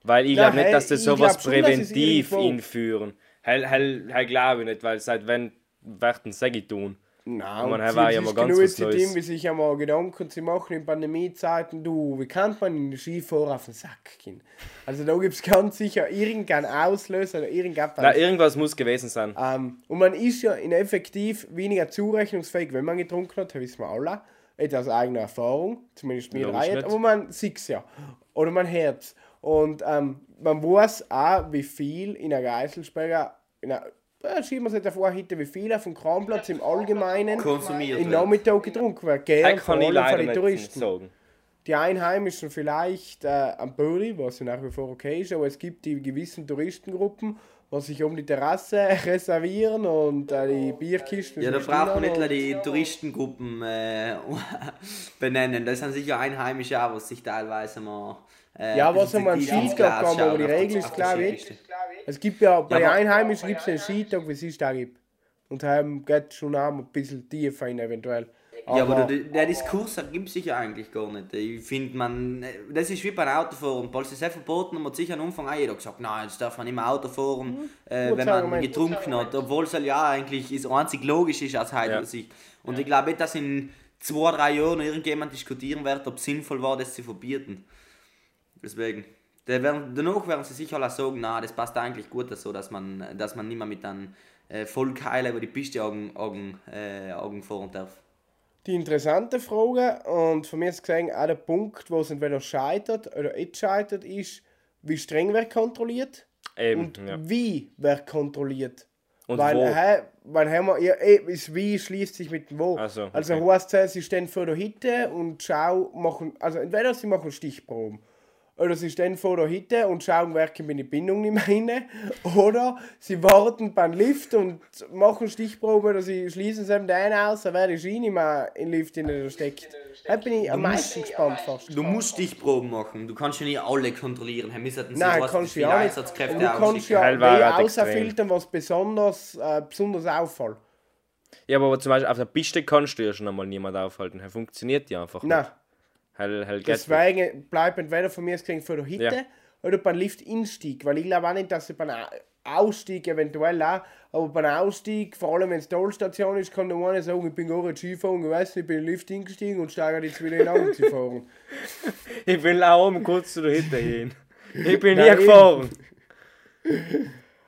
Weil ich glaube nicht, dass das sowas schon, präventiv irgendwo- einführen. Hell, hell, hell glaube ich nicht, weil seit wenn werden sie tun. Nein, Man, und er war ja mal ganz genug was zu Neues. dem, wie sich einmal Gedanken zu machen in Pandemiezeiten, du, wie kann man in den Skifahrer auf den Sack gehen? Also da gibt es ganz sicher irgendeinen Auslöser oder irgendetwas. Na, irgendwas muss gewesen sein. Ähm, und man ist ja in effektiv weniger zurechnungsfähig, wenn man getrunken hat, das wissen wir alle. Nicht aus eigener Erfahrung, zumindest mir drei, aber man sieht es ja. Oder man hört es. Und ähm, man weiß auch, wie viel in einer Geiselsperre, in einer, ja, schieben wir es nicht davor, heute, wie viel auf dem Kranplatz im Allgemeinen Konsumiert im. Nachmittag getrunken wird. Das Gern, kann ich leider von den Touristen. sagen. Die Einheimischen vielleicht äh, am Böri, was ja nach wie vor okay ist, aber es gibt die gewissen Touristengruppen, die sich um die Terrasse reservieren und äh, die Bierkisten. Ja, da braucht man nicht die Touristengruppen äh, benennen. Das sind sicher Einheimische auch, was sich teilweise mal. Äh, Ja, was haben wir einen Skitag gehabt, aber die Regel ist wie Skipiste. Es gibt ja bei aber- Einheimischen gibt es einen Skitag, wie es da gibt. Und haben geht schon auch ein bisschen tiefer rein eventuell. Ja, aber Aber- der, der Diskurs ergibt sich ja eigentlich gar nicht. Ich finde, man. Das ist wie beim Autofahren. Ist es verboten und man hat sicher am Anfang auch jeder gesagt, nein, jetzt darf man nicht mehr Auto fahren, äh, Gutes wenn man getrunken hat. Obwohl es ja eigentlich ist, einzig logisch ist aus heutiger Ja. Sicht. Und ich glaube nicht, dass in zwei, drei Jahren noch irgendjemand diskutieren wird, ob es sinnvoll war, das zu verbieten. Deswegen. Der werden, danach werden sie sicher alle sagen, na, das passt eigentlich gut so, dass man, dass man nicht mehr mit einem äh, Vollkeile über die Piste Augen, Augen, äh, Augen fahren darf. Die interessante Frage und von mir ist gesehen auch der Punkt, wo es entweder scheitert oder nicht scheitert, ist, wie streng wird kontrolliert Eben, und ja. wie wird kontrolliert. Und weil, wo? Hä, weil haben wir, ja, eh, das Wie schließt sich mit dem Wo. Also okay. heißt es, sie stehen vor der Hütte und schau, machen, also entweder sie machen Stichproben oder sie stehen vor der Hütte und schauen, wer in die Bindung nicht mehr rein. Oder sie warten beim Lift und machen Stichproben oder sie schließen es eben den aus, wer die Schiene nicht mehr in den Lift hinein steckt. Da bin ich am meisten gespannt fast. Du musst Stichproben machen. Du kannst ja nicht alle kontrollieren. Wir müssen sich Nein, was kannst du viele ja nicht. Einsatzkräfte Und du kannst ja wie halt was besonders, äh, besonders auffällt. Ja, aber zum Beispiel auf der Piste kannst du ja schon einmal niemand aufhalten. Er funktioniert ja einfach Nein. nicht. Hell, hell. Deswegen bleibt entweder von mir gesehen vor der Hütte Ja. oder beim Lift-Instieg. Weil ich glaube auch nicht, dass sie beim Au- Ausstieg eventuell auch, aber beim Ausstieg, vor allem wenn es Tollstation ist, kann der eine sagen, ich bin gerade Skifahren, nicht, ich bin in den Lift eingestiegen und steige jetzt wieder hinaus zu fahren. Ich will auch oben kurz zu der Hütte hin. Ich bin Nein, nie gefahren.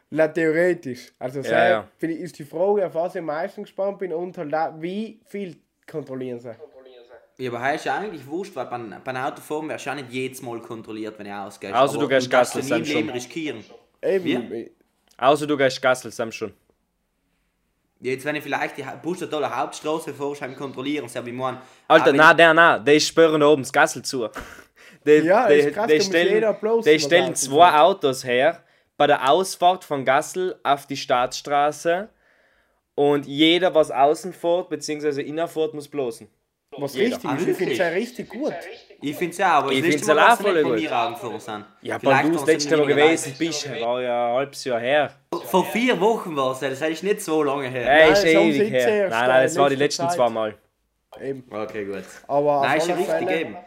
Na, theoretisch. Also Ja, sehr, ja. ich- ist die Frage, auf was ich am meisten gespannt bin und halt auch, wie viel kontrollieren sie. Ja, aber heißt ja eigentlich wurscht, weil beim, beim Autofahren wirst du ja nicht jedes Mal kontrolliert, wenn du ausgehst. Also Aber du gehst Gassel, ja dann schon. riskieren. Eben, Wie? Außer du gehst Gassel, Sam schon. Ja, Jetzt, wenn ich vielleicht die Pustertaler Hauptstraße vorschein kontrollieren, so wie man. Alter, auch wenn- nein, der, nein, der sperren oben das Gassel zu. Die, Ja, die, ist krass, die stellen, jeder bloß die stellen zwei. Autos her bei der Ausfahrt von Gassel auf die Staatsstraße und jeder, was außen fährt bzw. innen fährt, muss bloßen. Was jeder. richtig ist. Ich finde es ja richtig gut. Ich finde es ja, aber Ich das nächste Mal auch voll gut. mir Augenfahren sind. Ja, weil du das letzte Mal gewesen bist, war ja ein halbes Jahr her. Vor vier Wochen war es, das ist nicht so lange her. Ey, ist ewig her. Nein, nein, äh, das war die letzte letzten zwei Mal. Eben. Okay, gut. Aber Nein, ist ja richtig gegeben.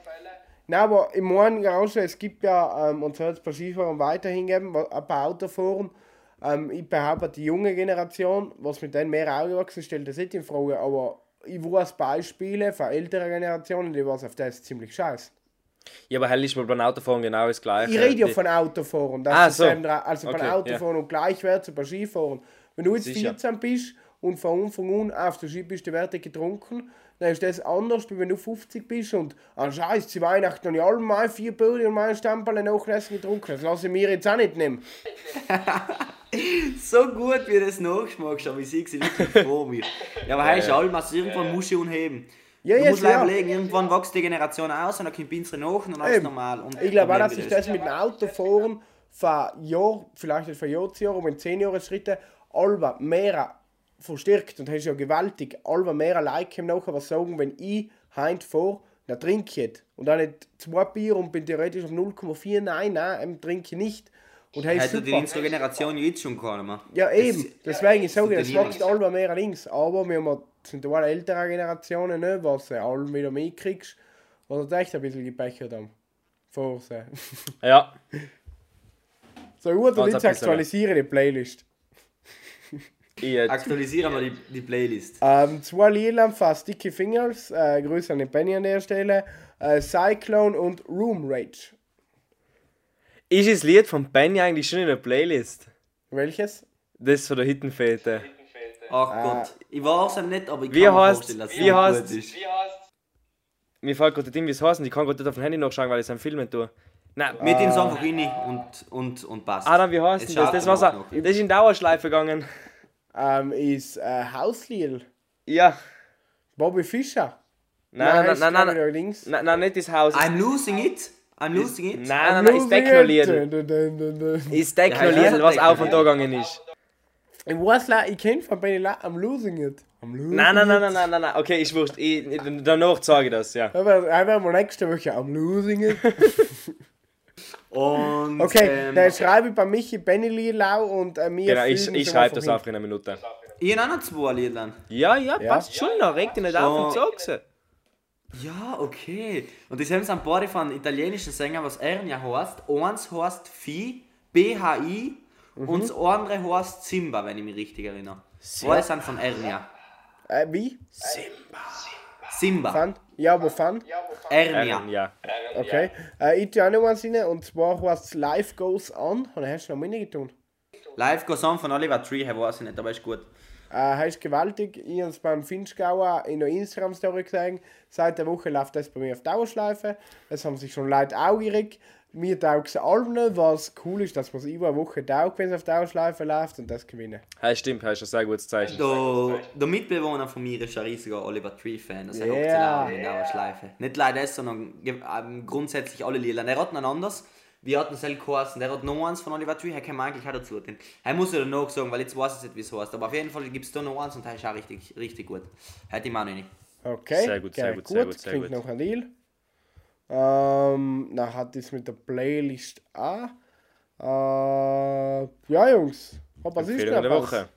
Nein, aber im Morgen Garage, es gibt ja, ähm, und soll es bei Skifahrern weiterhin geben, ein paar Autofahren. Ähm, ich behaupte, die junge Generation, was mit denen mehr aufgewachsen ist, stellt das nicht in Frage, aber ich weiß Beispiele von älteren Generationen, die was auf das ziemlich scheiße. Ja, aber hell ist mal beim Autofahren genau das gleiche. Ich rede ja von Autofahren. Das Ah, ist so. also Okay, beim Autofahren und gleich wird es bei Skifahren. Wenn du jetzt Sicher. 14 bist und von Anfang an auf der Skipiste wird getrunken, dann ist das anders, wie wenn du 50 bist und ah scheiße, zu Weihnachten und ich alle mal vier Böden und meine Stamperle nachlassen getrunken. Das lasse ich mir jetzt auch nicht nehmen. So gut, wie du das nachgeschmackst, aber ich sehe sie wirklich vor mir. Ja, aber heißt allem, also irgendwann musst du unheben. Ja, du musst ja. überlegen, irgendwann wächst die Generation aus und dann kommt Pinsel nach und dann alles Eben. normal. Und Ich glaube auch, dass sich gelöst. das mit dem Autofahren von Jahr, vielleicht nicht von Jahr zu Jahr, aber in 10 Jahren Schritte, allwa mehr verstärkt. Und das ist ja gewaltig. Allwa mehr Leute nachher was sagen, wenn ich heint vor, dann trinke ich. Und dann nicht zwei Bier und bin theoretisch auf 0,4, nein, nein, trinke ich nicht. Und das ist Hätte die super. unsere Generation jetzt schon keiner mehr. Ja, eben. Deswegen, ich sage, es wächst allwa mehr links. Aber wir haben, sind alle ältere Generationen, ne, was du alle wieder mitkriegst, was echt ein bisschen gepechert haben. Vor sie. Ja, So gut, und jetzt aktualisiere die Playlist. jetzt. Aktualisieren wir die, die Playlist. Ähm, zwei Lieder von Sticky Fingers, äh, Grüße an den Benny an der Stelle, äh, Cyclone und Room Rage. Ist das Lied von Benny eigentlich schon in der Playlist? Welches? Das von der Hittenfete. Ach Gott. Ich weiß es nicht, aber ich Wie kann mir heißt- vorstellen, dass es wie nicht heißt- gut ist. Mir fällt gerade Ding, wie es heißt, und ich kann gerade nicht auf dem Handy nachschauen, weil ich es am Filmen tue. Nein, Wir tun es einfach rein und, und, und passt. Ah, dann, wie heißt denn das? Das, dann war's auch auch, noch. das ist in Dauerschleife gegangen. Ähm, ist äh, Hauslied. Ja. Bobby Fischer. Nein, nein, nein, nein, nein, links. nein, nein, nicht das Haus. I'm losing it. I'm losing it. Nein, nein, nein, ist Techno-Lied. Ist Ja, Techno-Lied, ja, was auf und da ja. gegangen ist. Ich weiß la, ich kenne von Benny La, I'm losing it. I'm losing Nein, nein, nein, it. nein, nein, nein, nein. Okay, ist wurscht. Ich, danach sage ich das, ja. Aber einfach mal nächste Woche, I'm losing it. Und, Okay, ähm, dann schreibe ich bei Michi Benny Lau und äh, mir Genau, ich, ich schreibe das auf in einer Minute. Ich habe auch noch zwei Lieder. Ja, ja, Ja. passt schon noch. Reg dich nicht auf und So. sag's. Ja, okay. Und das haben sie ein paar von italienischen Sängern, was Ernia heißt. Eins heißt Phi, BHI und das andere heißt Simba, wenn ich mich richtig erinnere. Alle sind von Ernia. Äh, wie? Simba. Fan? Ja, wo Fan? Ernia. Ja. Okay. Äh, ich tue auch noch eins rein, und zwar heißt es Life Goes On. Und hast du noch meine getan. Live Goes On von Oliver Tree, hey, weiß ich nicht, aber ist gut. Äh, heißt gewaltig. Ich habe es beim Finchgauer in der Instagram-Story gesehen. Seit der Woche läuft das bei mir auf Dauerschleife. Es haben sich schon Leute auch irrig. Mir taugt es allem nicht, was cool ist, dass man es über eine Woche taugt, wenn es auf Dauerschleife läuft und das gewinnen. Ja, stimmt, hast du ein sehr gutes Zeichen. Der, der Mitbewohner von mir ist ein riesiger Oliver Tree-Fan. Das Ja. yeah. auch in der Schleife. Nicht leider das, sondern ähm, grundsätzlich alle Lieder. Er hat noch anders. Wir hatten es geheißen. Der hat noch eins von Oliver Tree, er kann man eigentlich auch dazu tun. Er muss ja noch sagen, weil jetzt weiß ich nicht, wie es heißt. Aber auf jeden Fall gibt es da noch eins und der ist auch richtig, richtig gut. Hätte ich mir auch noch nicht. Okay. Sehr gut, sehr geil, gut, sehr gut, sehr Klingt gut. nach einem Deal. Ähm, dann hat es mit der Playlist auch. Äh, ja, Jungs. Aber was ist Empfehlung noch der? Woche.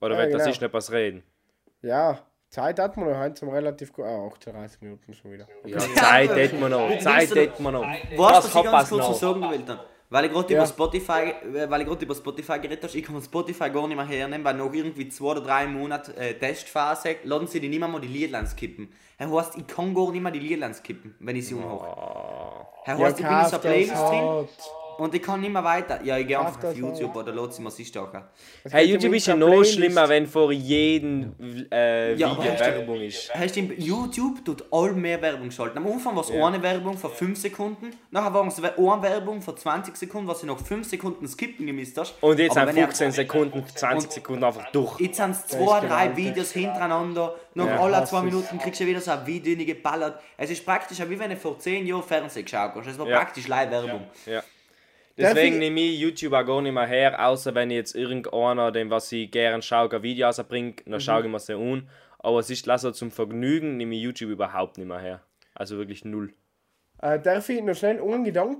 Oder Ja, wenn das genau. ist, nicht was reden. Ja, Zeit hat man noch heute zum relativ gut. Ah, 38 Minuten schon wieder. Ja, Zeit hätten wir noch. Zeit hätten wir noch. Was was ich hat ganz kurz noch? noch sagen will dann? Weil ich gerade Ja. über Spotify, äh, weil ich gerade über Spotify geredet habe, ich kann Spotify gar nicht mehr hernehmen, weil nach irgendwie zwei oder drei Monaten äh, Testphase lassen sie die nicht mehr mal die Liedlines skippen. Er heißt, ich kann gar nicht mehr die Liedlines skippen, wenn ich sie umhoche. Er heißt, ich bin in so Playlist drin. Und ich kann nicht mehr weiter. Ja, ich gehe einfach auf YouTube oder lasse sie mir sich starker. Es Hey, YouTube ist ja noch Playlist. schlimmer, wenn vor jedem äh, Ja, Video Werbung ist. Hey, stimmt, YouTube tut all mehr Werbung schalten. Am Anfang war es eine Werbung für 5 Sekunden, nachher war es eine Werbung für 20 Sekunden, was du noch 5 Sekunden skippen gemisst hast. Und jetzt sind wenn ihr- 15 Sekunden, 20 Sekunden einfach durch. Jetzt sind es zwei, drei. Videos hintereinander. Nach Ja, alle zwei Minuten kriegst du wieder so ein Video geballert. Es ist praktisch, wie wenn du vor 10 Jahren Fernsehen geschaut hast. Es war Ja. praktisch Live-Werbung. Ja. Deswegen ich- nehme ich YouTube auch gar nicht mehr her, außer wenn ich jetzt irgendeiner, dem was ich gerne schaue, ein Video rausbringt, Mhm. dann schaue ich mir sie an. Aber es ist also zum Vergnügen, nehme ich YouTube überhaupt nicht mehr her. Also wirklich null. Äh, darf ich noch schnell einen Gedanken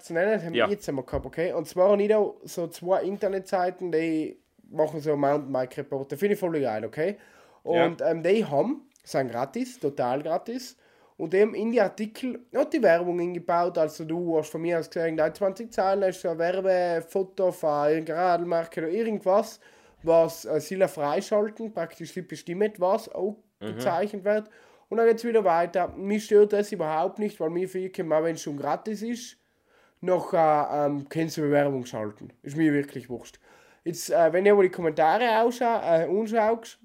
zu nennen? Das haben Ja. wir jetzt einmal gehabt, okay? Und zwar habe ich da so zwei Internetseiten, die machen so Mountainbike-Reporter. Finde ich voll geil, okay? Und ähm, die haben, sind gratis, total gratis. Und die haben in die Artikel hat die Werbung eingebaut. Also du hast von mir aus gesehen, da 20 Zeilen hast du ein Werbefoto von irgendeiner Radlmarke oder irgendwas, was äh, sie freischalten, praktisch sie bestimmen, was auch gezeichnet wird. Und dann geht es wieder weiter. Mich stört das überhaupt nicht, weil mir finden, wenn es schon gratis ist, noch äh, ähm, kannst du Werbung schalten. Ist mir wirklich wurscht. Jetzt, äh, wenn du aber die Kommentare ausscha äh, anschaust,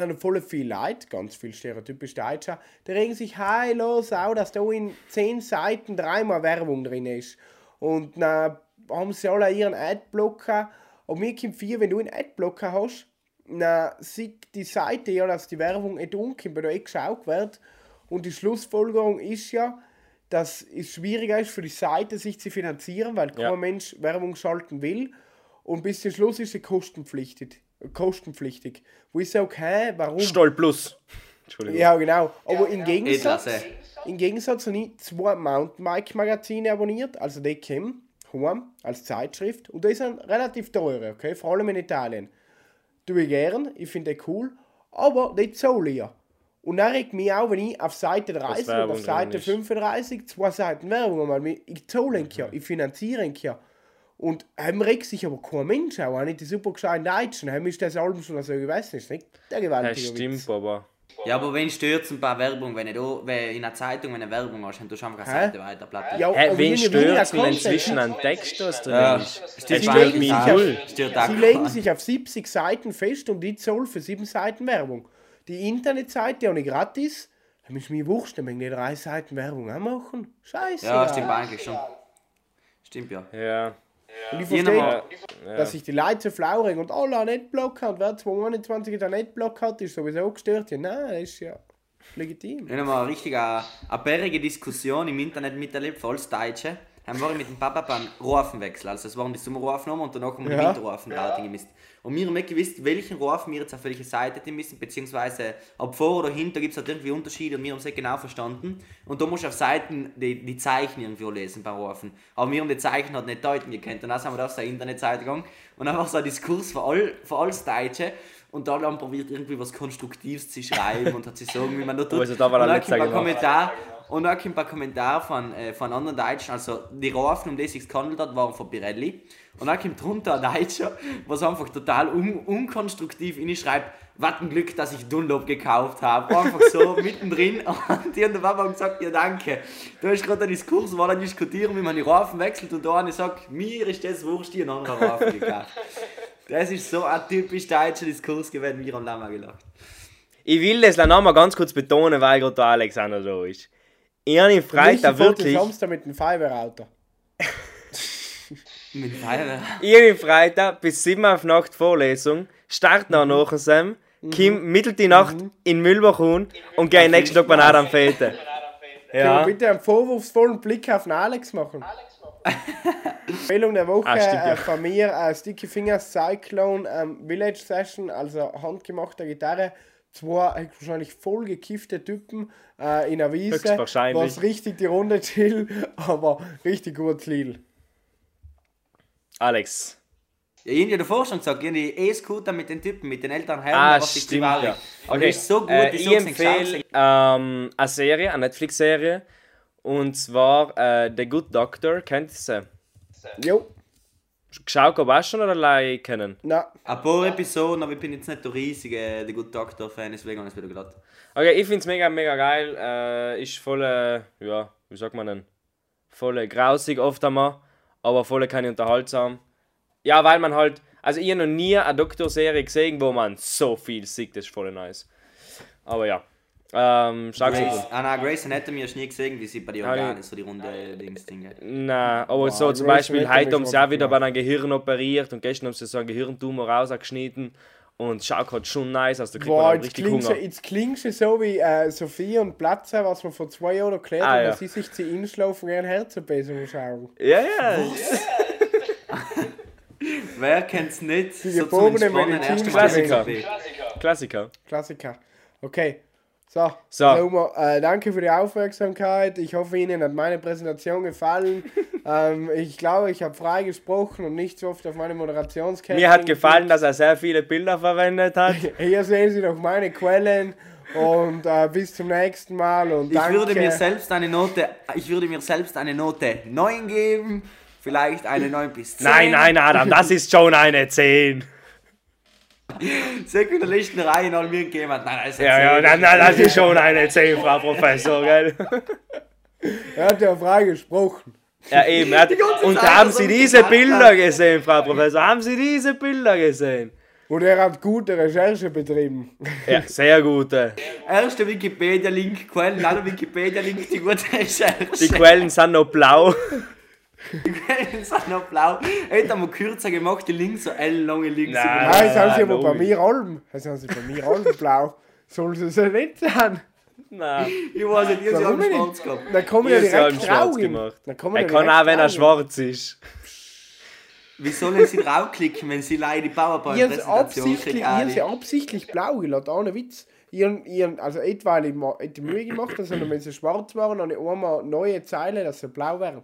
dann voll viel Leute, ganz viel stereotypisch Deutscher, die regen sich heillos auf, dass da in 10 Seiten dreimal Werbung drin ist. Und dann haben sie alle ihren Adblocker. Und mir kommt viel, wenn du einen Adblocker hast, dann sieht die Seite ja, dass die Werbung nicht umkommt, weil da eh geschaut wird. Und die Schlussfolgerung ist ja, dass es schwieriger ist für die Seite, sich zu finanzieren, weil Ja. kein Mensch Werbung schalten will. Und bis zum Schluss ist sie kostenpflichtig. Kostenpflichtig. Wo ich sage, hä, warum? Stoll plus. Entschuldigung. Ja, genau. Aber im Gegensatz, Edlasse. im Gegensatz habe ich zwei Mountainbike-Magazine abonniert, also die kommen heim als Zeitschrift. Und die sind relativ teuer, okay? Vor allem in Italien. Tue ich gern, ich finde die cool, aber die zahle ich ja. Und dann regt mich auch, wenn ich auf Seite 30 oder auf Seite drin ist. 35 zwei Seiten Werbung habe, ich zahle ihn ja, ich finanziere ihn ja. Und hem regt sich aber kein Mensch auch, auch nicht die super gescheiten Deutschen. Hem ist das Album schon so, ich weiß nicht, nicht der Ja, gewaltige stimmt, Witz. aber. Ja, aber wenn stört ein paar Werbung, wenn du wenn in einer Zeitung wenn eine Werbung hast, dann tust du einfach eine? Seite weiter platt. Ja, aber wen stört wenn Content. zwischen einem Text was drin Ja. ist? Das Sie stört legen mich sich null. auch Sie legen sich auf 70 Seiten fest und die zahl für 7 Seiten Werbung. Die Internetseite habe ich gratis. Dann ist mir wurscht, dann müssen die drei Seiten Werbung auch machen. Scheiße. Ja, stimmt eigentlich schon. Stimmt ja. Ja. Und ich verstehe, nochmal- dass sich die Leute so flaurig und alle haben Netblocker und wer 221 der Netblock hat, ist sowieso gestört. Ja, nein, das ist ja legitim. Wir haben mal eine richtig eine, eine bärige Diskussion im Internet miterlebt, für alles Deutsche. Haben wir mit dem Papa beim Rufenwechsel. Also es waren die Sommerrufnahmen und danach haben wir die Ja. Winterrufenrating gemisst. Und wir haben nicht gewusst, welchen Rufen wir jetzt auf welche Seite die müssen, beziehungsweise ob vor oder hinter gibt es halt irgendwie Unterschiede und wir haben es nicht genau verstanden. Und da musst du auf Seiten die, die Zeichen irgendwo lesen beim Rufen. Aber wir haben die Zeichen halt nicht deuten gekannt. Und dann sind wir da auf der Internetseite gegangen und dann war so ein Diskurs für, all, für alles Deutsche. und da dann probiert irgendwie was Konstruktives zu schreiben und hat sich so irgendwie man da tut. Also da war und dann ein gemacht. Kommentar und kommt ein Kommentar von, äh, von anderen Deutschen, also die Rafen, um die es sich gehandelt hat, waren von Pirelli. Und dann kommt drunter ein Deutscher, was einfach total un unkonstruktiv in schreibt, was ein Glück, dass ich Dunlop gekauft habe. Einfach so mittendrin. Und die und der Papa haben gesagt, ja danke. Da ist gerade ein Diskurs, wo alle diskutieren, wie man die Rafen wechselt und da einer sagt, mir ist das wurscht, habe einen anderen Rafen gekauft. Das ist so ein typisch deutscher Diskurs gewesen, wir haben mal gelacht. Ich will das noch mal ganz kurz betonen, weil gerade der Alexander da ist. Ich habe ihn Freitag wirklich. Samstag mit dem Fiverr-Auto. Mit habe ihn Freitag bis 7 auf Nacht Vorlesung, start Mhm. nach nachher Sam, Kim mittel die Nacht in Mühlbach hin und gehe nächsten Tag bei Adam Fete. Ja. Bitte einen vorwurfsvollen Blick auf den Alex machen. Empfehlung der Woche Ah, stimmt, ja. äh, von mir: äh, Sticky Fingers Cyclone ähm, Village Session, also handgemachte Gitarre. Zwei äh, wahrscheinlich voll gekiffte Typen äh, in einer Wiese, Höchstwahrscheinlich. was richtig die Runde chill, aber richtig gut Lied. Alex. Ja, ich habe ja davor schon gesagt, ich habe die E-Scooter mit den Typen, mit den älteren Herren, Ah, was ich stimmt, privat- ja. Aber Okay, ist so gut, äh, ich empfehle ähm, eine Serie, eine Netflix-Serie. Und zwar äh, The Good Doctor. Kennt ihr sie? Jo, Geschaut ob auch schon oder allein kennen? na, Ein paar Episoden, aber ich bin jetzt nicht der riesige The Good Doctor-Fan, deswegen habe ich es wieder glatt. Okay, ich finde es mega, mega geil. Äh, ist voll, äh, ja, wie sagt man denn? Voll grausig oft einmal, aber voll keine unterhaltsam. Ja, weil man halt, also ich habe noch nie eine Doktorserie gesehen, wo man so viel sieht, das ist voll nice. Aber ja, ähm, schau Grace, ah, nein, Grace Anatomy hast du nie gesehen, wie sie bei den Ah. Organen so die runde Dings-Dinge. Nein, aber so zum Grey's Beispiel, heute haben sie auch wieder bei einem Gehirn operiert und gestern haben sie so einen Gehirntumor rausgeschnitten und schaut halt schon nice aus, da kriegt boah, man richtig klingst, Hunger. jetzt klingst du so wie äh, Sophie und Platzer, was wir vor zwei Jahren erklärt Ah, haben, ja. dass sie sich zu Inschlafen gerne Herzenbesserung schauen. Ja, ja. Wer kennt's nicht? So zum geborene Medizin- Klassiker. WCB. Klassiker. Klassiker. Okay. So, So. Sommer, äh, danke für die Aufmerksamkeit. Ich hoffe, Ihnen hat meine Präsentation gefallen. ähm, ich glaube, ich habe frei gesprochen und nicht so oft auf meine Moderationskette. Mir hat gefallen, dass er sehr viele Bilder verwendet hat. Hier sehen Sie noch meine Quellen und äh, bis zum nächsten Mal. Und Ich danke. würde mir selbst eine Note, ich würde mir selbst eine Note 9 geben, vielleicht eine 9 bis 10. Nein, nein, Adam, das ist schon eine 10. Sekundaristen Reihen all mir hat. Nein, nein, ist Ja, ja, 10. nein, nein, das ist schon eine 10, Frau Professor, gell? Er hat ja frei gesprochen. Ja, eben. Hat, und Zeit haben Sie diese Bilder hat. gesehen, Frau Professor? Haben Sie diese Bilder gesehen? Und er hat gute Recherche betrieben. Ja, sehr gute. Erster Wikipedia-Link, Quellen, aller Wikipedia-Link, die gute Recherche. Die Quellen sind noch blau. Die Quellen sind noch blau. Hätte mal kürzer gemacht, die Links, so ellenlange Links. Nein. Ah, jetzt haben sie aber bei mir Alben. Jetzt haben sie bei mir Alben blau. Soll es ja nicht sein? Nein. Ich weiß nicht, ihr habt schwarz gehabt. Dann kommen Ihr ja direkt schwarz traurig. gemacht. Dann kommen Er kann auch, wenn er schwarz ist. Wie sollen sie draufklicken, wenn sie leider die Ich habe PowerPoint-Präsentation absichtlich, kriegen? ich hab Ali? sie absichtlich blau gelassen, ohne Witz. Ihren, ihren, also nicht weil ich die Mühe gemacht habe, sondern wenn sie schwarz waren, dann habe ich einmal neue Zeilen, dass sie blau wären.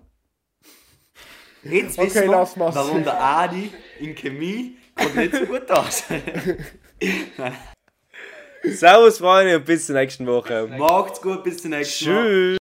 Jetzt Okay, wissen wir, lass mal's. warum der Adi in Chemie kommt nicht so gut aus. Servus, Freunde, und bis zur nächsten Woche. Macht's gut, bis zum nächsten Mal. Tschüss.